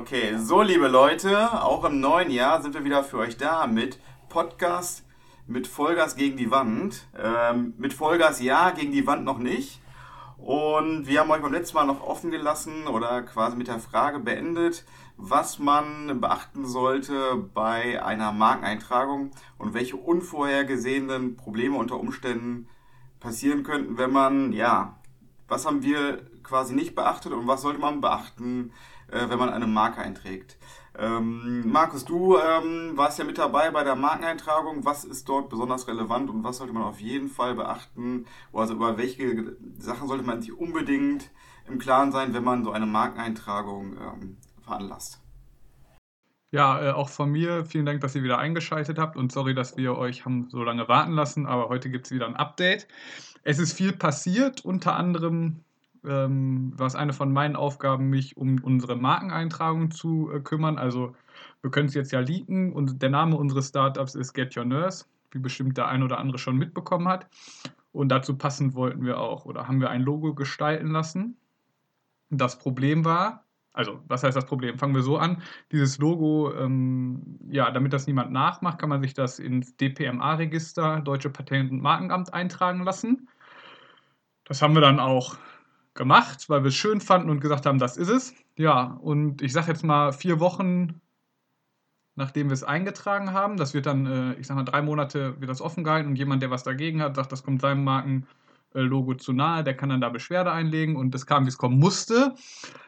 Okay, so liebe Leute, auch im neuen Jahr sind wir wieder für euch da mit Podcast mit Vollgas gegen die Wand. Ähm, mit Vollgas ja, gegen die Wand noch nicht. Und wir haben euch beim letzten Mal noch offen gelassen oder quasi mit der Frage beendet, was man beachten sollte bei einer Markeneintragung und welche unvorhergesehenen Probleme unter Umständen passieren könnten, wenn man, ja, was haben wir quasi nicht beachtet und was sollte man beachten, äh, wenn man eine Marke einträgt. Ähm, Markus, du ähm, warst ja mit dabei bei der Markeneintragung. Was ist dort besonders relevant und was sollte man auf jeden Fall beachten? Also über welche Sachen sollte man sich unbedingt im Klaren sein, wenn man so eine Markeneintragung ähm, veranlasst? Ja, äh, auch von mir vielen Dank, dass ihr wieder eingeschaltet habt und sorry, dass wir euch haben so lange warten lassen, aber heute gibt es wieder ein Update. Es ist viel passiert, unter anderem ähm, war es eine von meinen Aufgaben, mich um unsere Markeneintragung zu äh, kümmern. Also wir können es jetzt ja leaken und der Name unseres Startups ist Get Your Nurse, wie bestimmt der ein oder andere schon mitbekommen hat. Und dazu passend wollten wir auch oder haben wir ein Logo gestalten lassen. Das Problem war, also was heißt das Problem? Fangen wir so an. Dieses Logo, ähm, ja, damit das niemand nachmacht, kann man sich das ins DPMA-Register, Deutsche Patent- und Markenamt, eintragen lassen. Das haben wir dann auch gemacht, weil wir es schön fanden und gesagt haben, das ist es. Ja, und ich sage jetzt mal vier Wochen, nachdem wir es eingetragen haben, das wird dann, äh, ich sage mal, drei Monate wird das offen gehalten und jemand, der was dagegen hat, sagt, das kommt seinem Markenlogo zu nahe, der kann dann da Beschwerde einlegen und es kam, wie es kommen musste.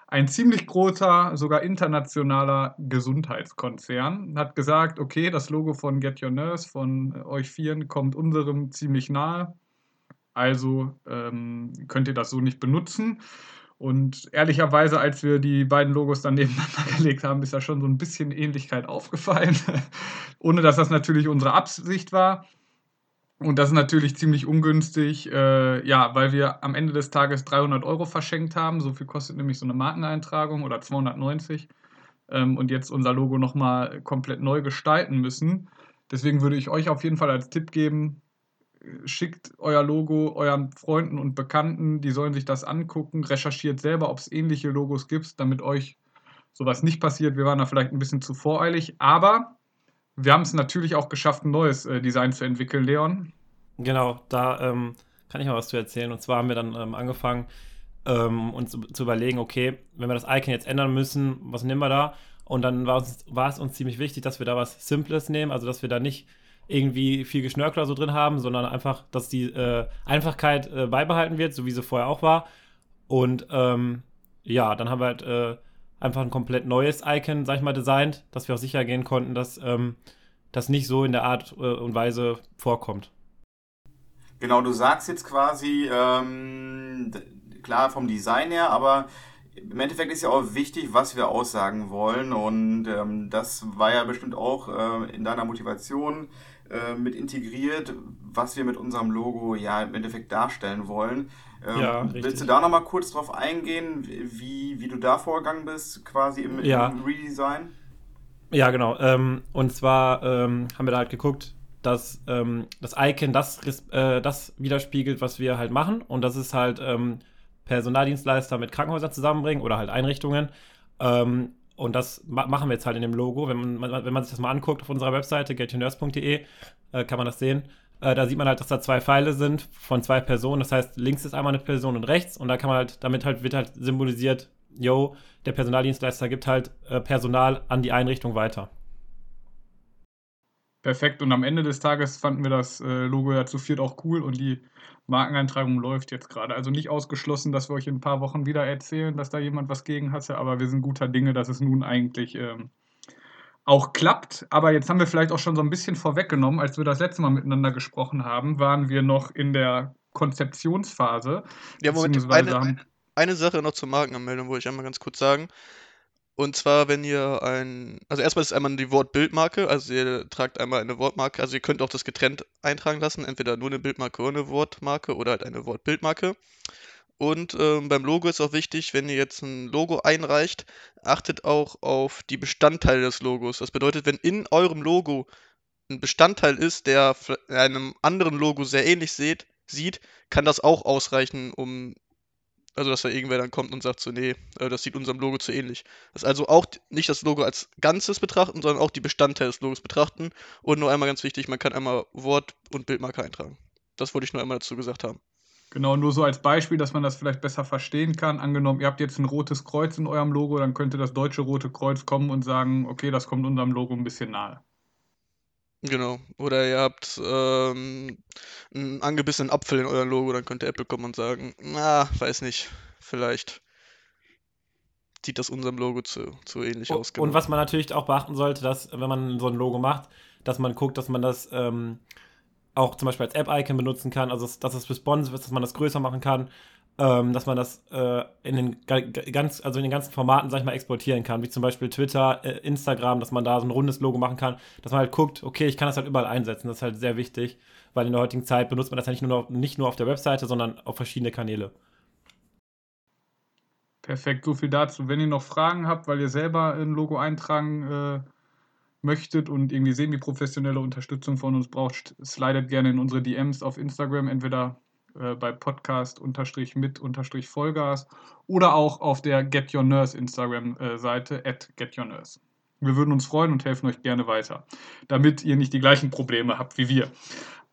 Ein ziemlich großer, sogar internationaler Gesundheitskonzern hat gesagt, okay, das Logo von Get Your Nurse, von euch Vieren, kommt unserem ziemlich nahe also ähm, könnt ihr das so nicht benutzen. Und ehrlicherweise, als wir die beiden Logos dann nebeneinander gelegt haben, ist da schon so ein bisschen Ähnlichkeit aufgefallen. Ohne dass das natürlich unsere Absicht war. Und das ist natürlich ziemlich ungünstig, äh, ja, weil wir am Ende des Tages 300 Euro verschenkt haben. So viel kostet nämlich so eine Markeneintragung oder 290. Ähm, und jetzt unser Logo nochmal komplett neu gestalten müssen. Deswegen würde ich euch auf jeden Fall als Tipp geben, schickt euer Logo euren Freunden und Bekannten, die sollen sich das angucken, recherchiert selber, ob es ähnliche Logos gibt, damit euch sowas nicht passiert. Wir waren da vielleicht ein bisschen zu voreilig, aber wir haben es natürlich auch geschafft, ein neues äh, Design zu entwickeln, Leon. Genau, da ähm, kann ich mal was zu erzählen. Und zwar haben wir dann ähm, angefangen, ähm, uns zu, überlegen, okay, wenn wir das Icon jetzt ändern müssen, was nehmen wir da? Und dann war es uns ziemlich wichtig, dass wir da was Simples nehmen, also dass wir da nicht irgendwie viel Geschnörkel oder so drin haben, sondern einfach, dass die äh, Einfachkeit äh, beibehalten wird, so wie sie vorher auch war. Und ähm, ja, dann haben wir halt äh, einfach ein komplett neues Icon, sag ich mal, designt, dass wir auch sicher gehen konnten, dass ähm, das nicht so in der Art äh, und Weise vorkommt. Genau, du sagst jetzt quasi, ähm, klar vom Design her, aber im Endeffekt ist ja auch wichtig, was wir aussagen wollen. Und ähm, das war ja bestimmt auch äh, in deiner Motivation, äh, mit integriert, was wir mit unserem Logo ja im Endeffekt darstellen wollen. Ähm, ja, willst du da nochmal kurz drauf eingehen, wie, wie du da vorgegangen bist, quasi im, ja. im Redesign? Ja, genau. Ähm, und zwar ähm, haben wir da halt geguckt, dass ähm, das Icon das, äh, das widerspiegelt, was wir halt machen. Und das ist halt ähm, Personaldienstleister mit Krankenhäusern zusammenbringen oder halt Einrichtungen. Ähm, und das ma machen wir jetzt halt in dem Logo. Wenn man, wenn man sich das mal anguckt auf unserer Webseite, getyournurse.de, äh, kann man das sehen. Äh, da sieht man halt, dass da zwei Pfeile sind von zwei Personen. Das heißt, links ist einmal eine Person und rechts. Und da kann man halt, damit halt wird halt symbolisiert, yo, der Personaldienstleister gibt halt äh, Personal an die Einrichtung weiter. Perfekt. Und am Ende des Tages fanden wir das äh, Logo ja zu viert auch cool und die Markeneintragung läuft jetzt gerade. Also nicht ausgeschlossen, dass wir euch in ein paar Wochen wieder erzählen, dass da jemand was gegen hatte, aber wir sind guter Dinge, dass es nun eigentlich ähm, auch klappt. Aber jetzt haben wir vielleicht auch schon so ein bisschen vorweggenommen, als wir das letzte Mal miteinander gesprochen haben, waren wir noch in der Konzeptionsphase. Ja, Moment, eine, eine Sache noch zur Markenanmeldung wollte ich einmal ganz kurz sagen. Und zwar, wenn ihr ein, also erstmal ist einmal die Wortbildmarke, also ihr tragt einmal eine Wortmarke, also ihr könnt auch das getrennt eintragen lassen, entweder nur eine Bildmarke oder eine Wortmarke oder halt eine Wortbildmarke. Und ähm, beim Logo ist auch wichtig, wenn ihr jetzt ein Logo einreicht, achtet auch auf die Bestandteile des Logos. Das bedeutet, wenn in eurem Logo ein Bestandteil ist, der einem anderen Logo sehr ähnlich sieht, sieht, kann das auch ausreichen, um Also, dass da irgendwer dann kommt und sagt so, nee, äh, das sieht unserem Logo zu ähnlich. Das ist also auch nicht das Logo als Ganzes betrachten, sondern auch die Bestandteile des Logos betrachten. Und nur einmal ganz wichtig, man kann einmal Wort- und Bildmarke eintragen. Das wollte ich nur einmal dazu gesagt haben. Genau, nur so als Beispiel, dass man das vielleicht besser verstehen kann. Angenommen, ihr habt jetzt ein rotes Kreuz in eurem Logo, dann könnte das deutsche Rote Kreuz kommen und sagen, okay, das kommt unserem Logo ein bisschen nahe. Genau. Oder ihr habt ähm, einen angebissenen Apfel in eurem Logo, dann könnte Apple kommen und sagen, na, weiß nicht, vielleicht sieht das unserem Logo zu, zu ähnlich aus. Genau. Und was man natürlich auch beachten sollte, dass, wenn man so ein Logo macht, dass man guckt, dass man das ähm, auch zum Beispiel als App-Icon benutzen kann, also dass es responsive ist, dass man das größer machen kann, ähm, dass man das äh, in den ganz, also in den ganzen Formaten, sag ich mal, exportieren kann, wie zum Beispiel Twitter, äh, Instagram, dass man da so ein rundes Logo machen kann, dass man halt guckt, okay, ich kann das halt überall einsetzen. Das ist halt sehr wichtig, weil in der heutigen Zeit benutzt man das ja nicht nur, nicht nur auf der Webseite, sondern auf verschiedene Kanäle. Perfekt, so viel dazu. Wenn ihr noch Fragen habt, weil ihr selber ein Logo eintragen äh, möchtet und irgendwie semi-professionelle Unterstützung von uns braucht, slidet gerne in unsere DMs auf Instagram, entweder äh, bei Podcast unterstrich mit unterstrich Vollgas oder auch auf der Get Your Nurse Instagram-Seite at Get Your Nurse. Wir würden uns freuen und helfen euch gerne weiter, damit ihr nicht die gleichen Probleme habt wie wir.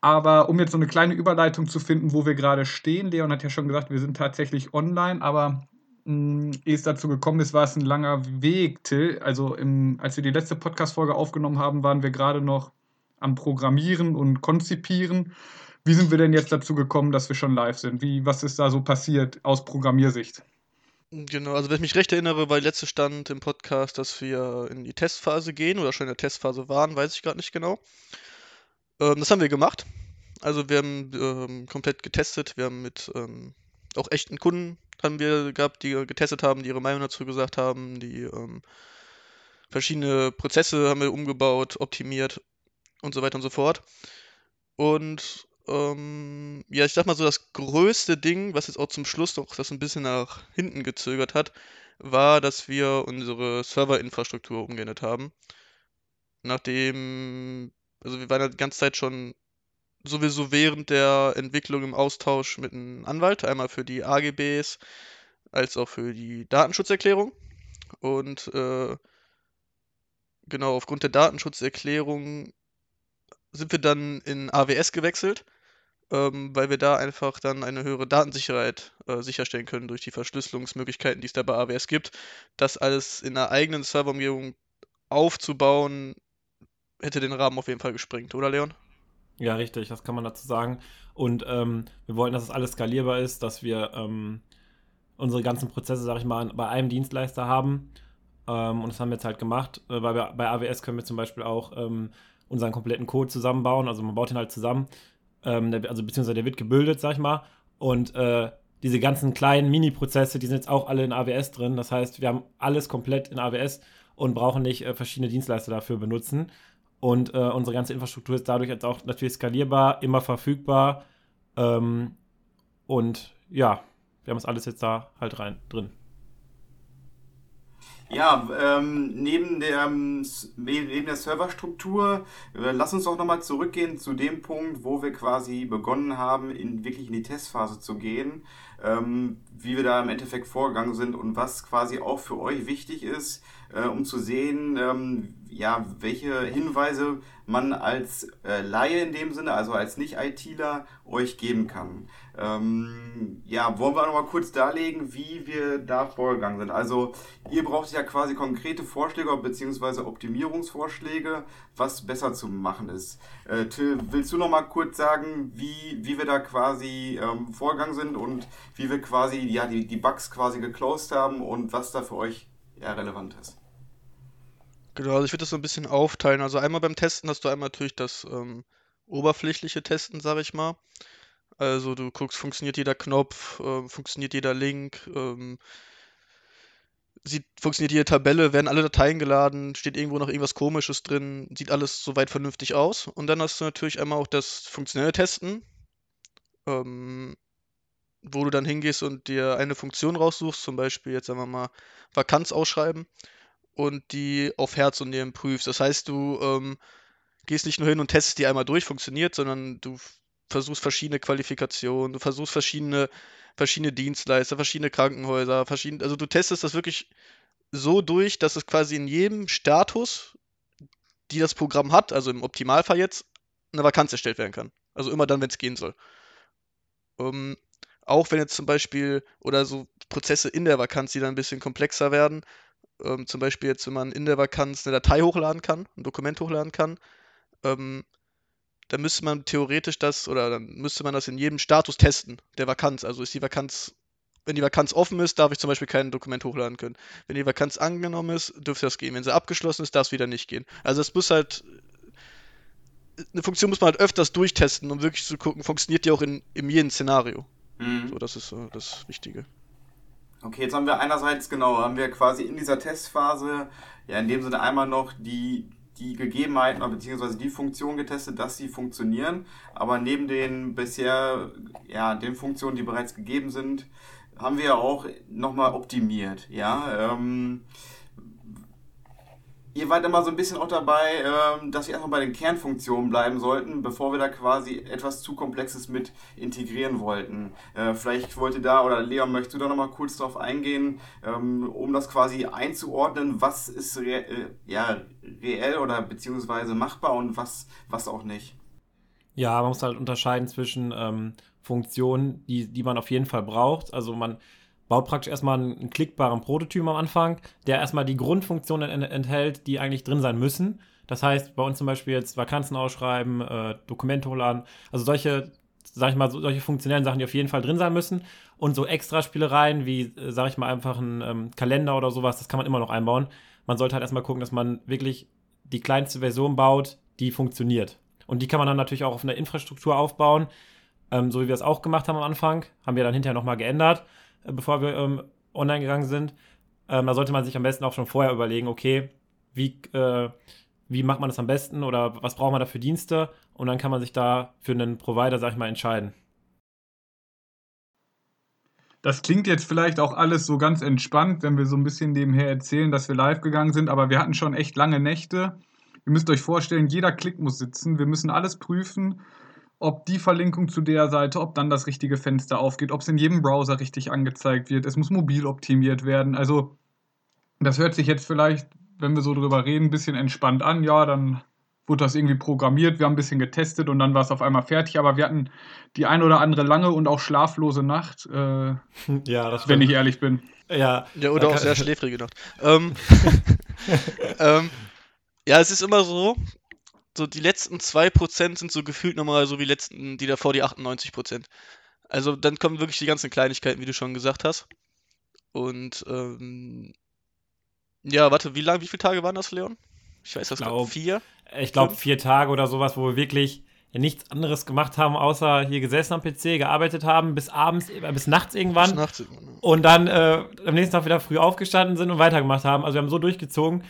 Aber um jetzt so eine kleine Überleitung zu finden, wo wir gerade stehen, Leon hat ja schon gesagt, wir sind tatsächlich online, aber mh, ehe es dazu gekommen ist, war es ein langer Weg, Till. Also im, als wir die letzte Podcast-Folge aufgenommen haben, waren wir gerade noch am Programmieren und Konzipieren. Wie sind wir denn jetzt dazu gekommen, dass wir schon live sind? Wie, was ist da so passiert aus Programmiersicht? Genau, also wenn ich mich recht erinnere, war der letzte Stand im Podcast, dass wir in die Testphase gehen oder schon in der Testphase waren, weiß ich gerade nicht genau. Ähm, das haben wir gemacht. Also wir haben ähm, komplett getestet. Wir haben mit ähm, auch echten Kunden haben wir gehabt, die getestet haben, die ihre Meinung dazu gesagt haben, die ähm, verschiedene Prozesse haben wir umgebaut, optimiert und so weiter und so fort. Und ähm, ja, ich sag mal so, das größte Ding, was jetzt auch zum Schluss noch das ein bisschen nach hinten gezögert hat, war, dass wir unsere Serverinfrastruktur umgeändert haben. Nachdem, also wir waren ja die ganze Zeit schon sowieso während der Entwicklung im Austausch mit einem Anwalt, einmal für die AGBs als auch für die Datenschutzerklärung. Und äh, genau, aufgrund der Datenschutzerklärung sind wir dann in AWS gewechselt, ähm, weil wir da einfach dann eine höhere Datensicherheit äh, sicherstellen können durch die Verschlüsselungsmöglichkeiten, die es da bei AWS gibt. Das alles in einer eigenen Serverumgebung aufzubauen, hätte den Rahmen auf jeden Fall gesprengt, oder Leon? Ja, richtig, das kann man dazu sagen. Und ähm, wir wollten, dass es das alles skalierbar ist, dass wir ähm, unsere ganzen Prozesse, sag ich mal, bei einem Dienstleister haben. Ähm, und das haben wir jetzt halt gemacht. Äh, weil wir, bei AWS können wir zum Beispiel auch unseren kompletten Code zusammenbauen. Also man baut ihn halt zusammen. Ähm, also beziehungsweise der wird gebildet, sag ich mal. Und äh, diese ganzen kleinen Mini-Prozesse, die sind jetzt auch alle in AWS drin. Das heißt, wir haben alles komplett in AWS und brauchen nicht äh, verschiedene Dienstleister dafür benutzen. Und äh, unsere ganze Infrastruktur ist dadurch jetzt auch natürlich skalierbar, immer verfügbar. Ähm, und ja, wir haben es alles jetzt da halt rein drin. Ja, ähm, neben, der, neben der Serverstruktur, äh, lass uns doch nochmal zurückgehen zu dem Punkt, wo wir quasi begonnen haben, in, wirklich in die Testphase zu gehen, ähm, wie wir da im Endeffekt vorgegangen sind und was quasi auch für euch wichtig ist, äh, um zu sehen, ähm, ja, welche Hinweise man als äh, Laie in dem Sinne, also als Nicht-ITler, euch geben kann. Ähm, ja, wollen wir noch mal kurz darlegen, wie wir da vorgegangen sind. Also ihr braucht ja quasi konkrete Vorschläge bzw. Optimierungsvorschläge, was besser zu machen ist. Äh, Till, willst du noch mal kurz sagen, wie, wie wir da quasi ähm, vorgegangen sind und wie wir quasi ja, die, die Bugs quasi geclosed haben und was da für euch ja, relevant ist? Genau, also ich würde das so ein bisschen aufteilen. Also einmal beim Testen hast du einmal natürlich das ähm, oberflächliche Testen, sage ich mal. Also du guckst, funktioniert jeder Knopf, äh, funktioniert jeder Link, ähm, sieht, funktioniert jede Tabelle, werden alle Dateien geladen, steht irgendwo noch irgendwas komisches drin, sieht alles soweit vernünftig aus. Und dann hast du natürlich einmal auch das funktionelle Testen, ähm, wo du dann hingehst und dir eine Funktion raussuchst, zum Beispiel jetzt sagen wir mal Vakanz ausschreiben und die auf Herz und Nieren prüfst. Das heißt, du ähm, gehst nicht nur hin und testest die einmal durch, funktioniert, sondern du versuchst verschiedene Qualifikationen, du versuchst verschiedene, verschiedene Dienstleister, verschiedene Krankenhäuser, verschiedene, also du testest das wirklich so durch, dass es quasi in jedem Status, die das Programm hat, also im Optimalfall jetzt, eine Vakanz erstellt werden kann. Also immer dann, wenn es gehen soll. Ähm, auch wenn jetzt zum Beispiel, oder so Prozesse in der Vakanz, die dann ein bisschen komplexer werden, ähm, zum Beispiel jetzt, wenn man in der Vakanz eine Datei hochladen kann, ein Dokument hochladen kann, ähm, dann müsste man theoretisch das, oder dann müsste man das in jedem Status testen, der Vakanz. Also ist die Vakanz, wenn die Vakanz offen ist, darf ich zum Beispiel kein Dokument hochladen können. Wenn die Vakanz angenommen ist, dürfte das gehen. Wenn sie abgeschlossen ist, darf es wieder nicht gehen. Also es muss halt, eine Funktion muss man halt öfters durchtesten, um wirklich zu gucken, funktioniert die auch in, in jedem Szenario. Mhm. So, das ist uh, das Wichtige. Okay, jetzt haben wir einerseits, genau, haben wir quasi in dieser Testphase, ja, in dem Sinne einmal noch die, die Gegebenheiten bzw. die Funktionen getestet, dass sie funktionieren. Aber neben den bisher, ja, den Funktionen, die bereits gegeben sind, haben wir auch nochmal optimiert. Ja, ähm, ihr wart immer so ein bisschen auch dabei, ähm, dass wir erstmal bei den Kernfunktionen bleiben sollten, bevor wir da quasi etwas zu Komplexes mit integrieren wollten. Äh, vielleicht wollte da, oder Leon, möchtest du da nochmal kurz drauf eingehen, ähm, um das quasi einzuordnen, was ist re äh, ja, reell oder beziehungsweise machbar und was, was auch nicht? Ja, man muss halt unterscheiden zwischen ähm, Funktionen, die, die man auf jeden Fall braucht. Also man baut praktisch erstmal einen, klickbaren Prototyp am Anfang, der erstmal die Grundfunktionen ent enthält, die eigentlich drin sein müssen. Das heißt, bei uns zum Beispiel jetzt Vakanzen ausschreiben, äh, Dokumente hochladen, also solche, sag ich mal, solche funktionellen Sachen, die auf jeden Fall drin sein müssen. Und so extra Spielereien wie, äh, sag ich mal, einfach ein ähm, Kalender oder sowas, das kann man immer noch einbauen. Man sollte halt erstmal gucken, dass man wirklich die kleinste Version baut, die funktioniert. Und die kann man dann natürlich auch auf einer Infrastruktur aufbauen, ähm, so wie wir es auch gemacht haben am Anfang. Haben wir dann hinterher nochmal geändert. Äh, bevor wir ähm, online gegangen sind. Ähm, da sollte man sich am besten auch schon vorher überlegen, okay, wie, äh, wie macht man das am besten oder was braucht man da für Dienste? Und dann kann man sich da für einen Provider, sag ich mal, entscheiden. Das klingt jetzt vielleicht auch alles so ganz entspannt, wenn wir so ein bisschen nebenher erzählen, dass wir live gegangen sind, aber wir hatten schon echt lange Nächte. Ihr müsst euch vorstellen, jeder Klick muss sitzen. Wir müssen alles prüfen ob die Verlinkung zu der Seite, ob dann das richtige Fenster aufgeht, ob es in jedem Browser richtig angezeigt wird. Es muss mobil optimiert werden. Also das hört sich jetzt vielleicht, wenn wir so drüber reden, ein bisschen entspannt an. Ja, dann wurde das irgendwie programmiert, wir haben ein bisschen getestet und dann war es auf einmal fertig. Aber wir hatten die ein oder andere lange und auch schlaflose Nacht, äh, ja, das wenn ich ehrlich bin. Ja, ja oder auch sehr schläfrige Nacht. Ähm, ähm, ja, es ist immer so, so die letzten 2% sind so gefühlt nochmal so wie letzten, die davor die 98%. Also dann kommen wirklich die ganzen Kleinigkeiten, wie du schon gesagt hast. Und ähm, ja, warte, wie lange, wie viele Tage waren das, Leon? Ich weiß das glaub, vier. Ich glaube vier Tage oder sowas, wo wir wirklich nichts anderes gemacht haben, außer hier gesessen am PC, gearbeitet haben, bis abends, äh, bis nachts irgendwann. Bis nachts irgendwann Und dann äh, am nächsten Tag wieder früh aufgestanden sind und weitergemacht haben. Also wir haben so durchgezogen.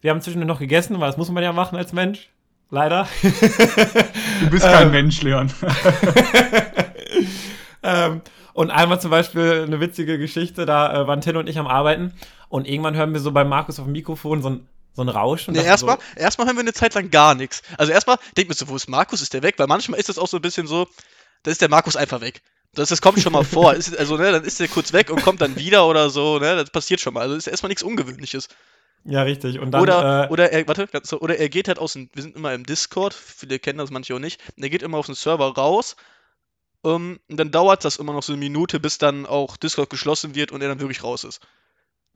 Wir haben zwischendurch noch gegessen, weil das muss man ja machen als Mensch leider. Du bist kein ähm, Mensch, Leon. ähm, und einmal zum Beispiel eine witzige Geschichte, da äh, waren Tin und ich am Arbeiten und irgendwann hören wir so bei Markus auf dem Mikrofon so ein, so ein Rauschen. Nee, erstmal, so, erstmal hören wir eine Zeit lang gar nichts. Also erstmal denkt man so, wo ist Markus? Ist der weg? Weil manchmal ist es auch so ein bisschen so, da ist der Markus einfach weg. Das, das kommt schon mal vor. Ist, also, ne, dann ist der kurz weg und kommt dann wieder oder so, ne? Das passiert schon mal. Also ist erstmal nichts Ungewöhnliches. Ja, richtig. Und dann, oder, äh, oder er, warte, so, oder er geht halt aus dem, wir sind immer im Discord, viele kennen das, manche auch nicht. Er geht immer auf den Server raus. Um, ähm, und dann dauert das immer noch so eine Minute, bis dann auch Discord geschlossen wird und er dann wirklich raus ist.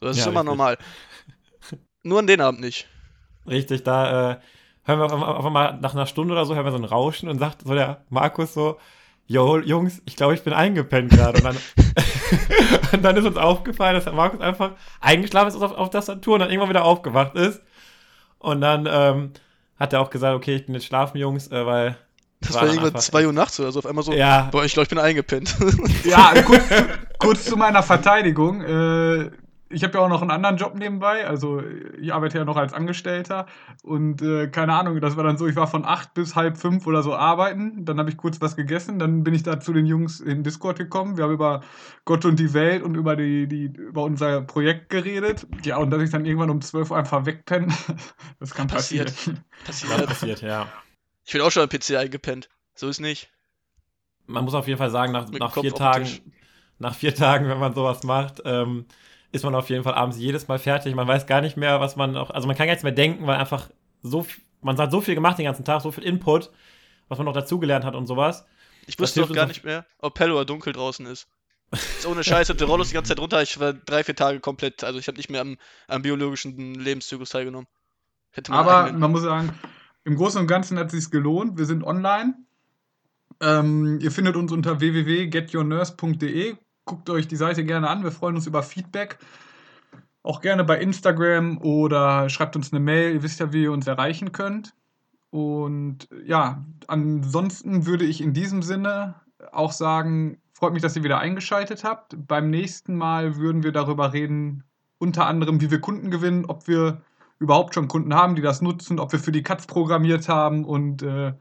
Das ja, ist immer richtig. normal. Nur an den Abend nicht. Richtig, da äh, hören wir auf einmal nach einer Stunde oder so, hören wir so ein Rauschen und sagt so der Markus so, Jo, Jungs, ich glaube, ich bin eingepennt gerade. Und dann, und dann ist uns aufgefallen, dass Markus einfach eingeschlafen ist auf, auf Tastatur und dann irgendwann wieder aufgewacht ist. Und dann ähm, hat er auch gesagt, okay, ich bin jetzt schlafen, Jungs, äh, weil. Das war, war irgendwann 2 Uhr nachts oder so, auf einmal so, ja. boah, ich glaube, ich bin eingepennt. ja, kurz, kurz zu meiner Verteidigung. Äh, ich habe ja auch noch einen anderen Job nebenbei, also ich arbeite ja noch als Angestellter und äh, keine Ahnung, das war dann so, ich war von acht bis halb fünf oder so arbeiten, dann habe ich kurz was gegessen, dann bin ich da zu den Jungs in Discord gekommen, wir haben über Gott und die Welt und über die, die über unser Projekt geredet, ja und dass ich dann irgendwann um zwölf Uhr einfach wegpenne, das kann passieren. Passiert, passiert, passiert ja. Ich bin auch schon am PC eingepennt, so ist nicht. man muss auf jeden Fall sagen, nach, nach vier Tagen, nach vier Tagen, wenn man sowas macht, ähm, ist man auf jeden Fall abends jedes Mal fertig. Man weiß gar nicht mehr, was man noch, also man kann gar nichts mehr denken, weil einfach so, man hat so viel gemacht den ganzen Tag, so viel Input, was man noch dazugelernt hat und sowas. Ich wusste doch gar nicht mehr, ob hell oder dunkel draußen ist. ist ohne Scheiße, der Rollos die ganze Zeit runter. Ich war drei, vier Tage komplett, also ich habe nicht mehr am, am biologischen Lebenszyklus teilgenommen. Aber man muss sagen, im Großen und Ganzen hat es sich gelohnt. Wir sind online. Ähm, ihr findet uns unter www.getyournurse.de. Guckt euch die Seite gerne an. Wir freuen uns über Feedback. Auch gerne bei Instagram oder schreibt uns eine Mail. Ihr wisst ja, wie ihr uns erreichen könnt. Und ja, ansonsten würde ich in diesem Sinne auch sagen, freut mich, dass ihr wieder eingeschaltet habt. Beim nächsten Mal würden wir darüber reden, unter anderem, wie wir Kunden gewinnen, ob wir überhaupt schon Kunden haben, die das nutzen, ob wir für die Katz programmiert haben und äh,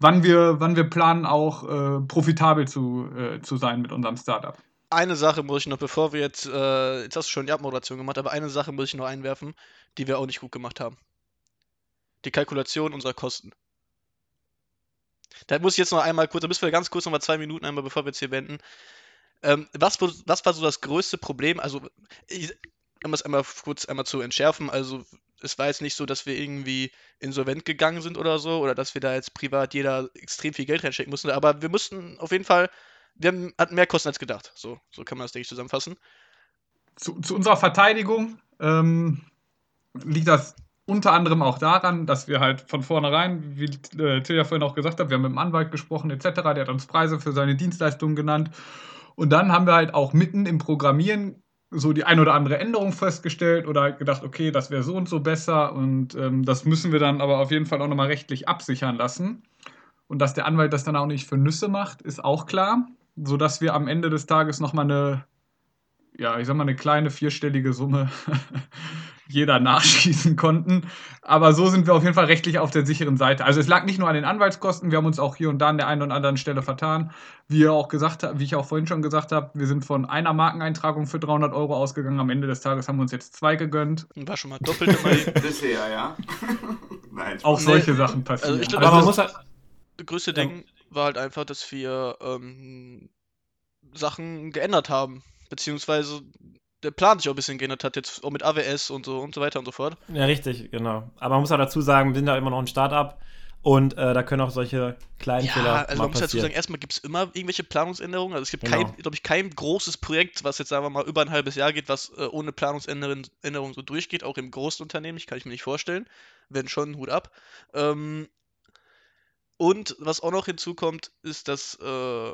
wann, wir, wann wir planen, auch äh, profitabel zu, äh, zu sein mit unserem Startup. Eine Sache muss ich noch, bevor wir jetzt, äh, jetzt hast du schon die Abmoderation gemacht, aber eine Sache muss ich noch einwerfen, die wir auch nicht gut gemacht haben. Die Kalkulation unserer Kosten. Da muss ich jetzt noch einmal kurz, da müssen wir ganz kurz noch mal zwei Minuten einmal, bevor wir jetzt hier wenden. Ähm, was, was war so das größte Problem? Also, ich, um es einmal kurz einmal zu entschärfen, also es war jetzt nicht so, dass wir irgendwie insolvent gegangen sind oder so, oder dass wir da jetzt privat jeder extrem viel Geld reinstecken mussten, aber wir mussten auf jeden Fall, wir haben, hatten mehr Kosten als gedacht. So, so kann man das, denke ich, zusammenfassen. Zu, zu unserer Verteidigung ähm, liegt das unter anderem auch daran, dass wir halt von vornherein, wie äh, Till ja vorhin auch gesagt hat, wir haben mit dem Anwalt gesprochen etc., der hat uns Preise für seine Dienstleistungen genannt. Und dann haben wir halt auch mitten im Programmieren so die ein oder andere Änderung festgestellt oder gedacht, okay, das wäre so und so besser und ähm, das müssen wir dann aber auf jeden Fall auch nochmal rechtlich absichern lassen. Und dass der Anwalt das dann auch nicht für Nüsse macht, ist auch klar, sodass wir am Ende des Tages nochmal eine, ja, ich sag mal, eine kleine vierstellige Summe jeder nachschießen konnten. Aber so sind wir auf jeden Fall rechtlich auf der sicheren Seite. Also es lag nicht nur an den Anwaltskosten, wir haben uns auch hier und da an der einen oder anderen Stelle vertan. Wie, auch gesagt, wie ich auch vorhin schon gesagt habe, wir sind von einer Markeneintragung für 300 Euro ausgegangen. Am Ende des Tages haben wir uns jetzt zwei gegönnt. War schon mal doppelt immerhin. Bisher, ja. Nein, auch solche nee, Sachen passieren. Also ich glaub, Aber man muss halt... Das größte Ding war halt einfach, dass wir ähm, Sachen geändert haben. Beziehungsweise der Plan sich auch ein bisschen geändert hat, jetzt auch mit AWS und so und so weiter und so fort. Ja, richtig, genau. Aber man muss auch dazu sagen, wir sind ja immer noch ein Startup und äh, da können auch solche kleinen ja, Fehler also man muss dazu sagen, erstmal gibt es immer irgendwelche Planungsänderungen. Also es gibt genau. kein, glaube ich, kein großes Projekt, was jetzt sagen wir mal über ein halbes Jahr geht, was äh, ohne Planungsänderungen so durchgeht, auch im großen Unternehmen. Ich kann ich mir nicht vorstellen. Wenn schon, Hut ab. Ähm, und was auch noch hinzukommt, ist, dass äh,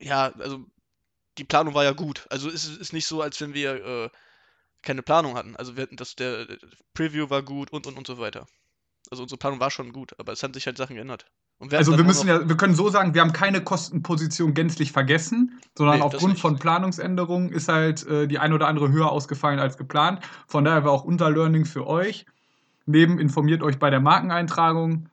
ja, also die Planung war ja gut. Also es ist nicht so, als wenn wir äh, keine Planung hatten. Also wir hatten das, der Preview war gut und und und so weiter. Also unsere Planung war schon gut, aber es haben sich halt Sachen geändert. Wir also wir müssen ja, wir können so sagen, wir haben keine Kostenposition gänzlich vergessen, sondern nee, aufgrund von Planungsänderungen ist halt äh, die ein oder andere höher ausgefallen als geplant. Von daher war auch unser Learning für euch. Neben informiert euch bei der Markeneintragung,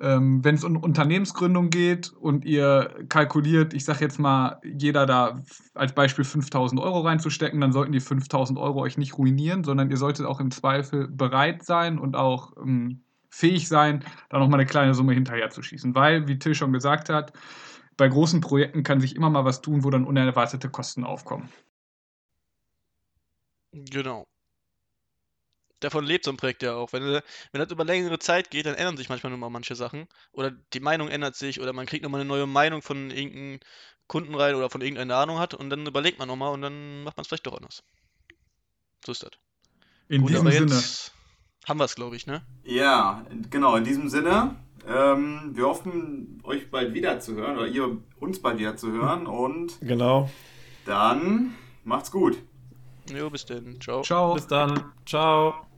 ähm, Wenn es um Unternehmensgründung geht und ihr kalkuliert, ich sage jetzt mal, jeder da als Beispiel 5000 Euro reinzustecken, dann sollten die 5000 Euro euch nicht ruinieren, sondern ihr solltet auch im Zweifel bereit sein und auch ähm, fähig sein, da nochmal eine kleine Summe hinterher zu schießen. Weil, wie Till schon gesagt hat, bei großen Projekten kann sich immer mal was tun, wo dann unerwartete Kosten aufkommen. Genau davon lebt so ein Projekt ja auch. Wenn, wenn das über längere Zeit geht, dann ändern sich manchmal nur mal manche Sachen. Oder die Meinung ändert sich oder man kriegt nochmal eine neue Meinung von irgendeinem Kunden rein oder von irgendeiner Ahnung hat und dann überlegt man nochmal und dann macht man es vielleicht doch anders. So ist das. In Gut, diesem Sinne. Haben wir es, glaube ich, ne? Ja, genau, in diesem Sinne. Ähm, wir hoffen, euch bald wieder zu hören oder ihr uns bald wieder zu hören und. Genau. Dann macht's gut. Jo, bis dann. Ciao. Ciao. Bis dann. Ciao.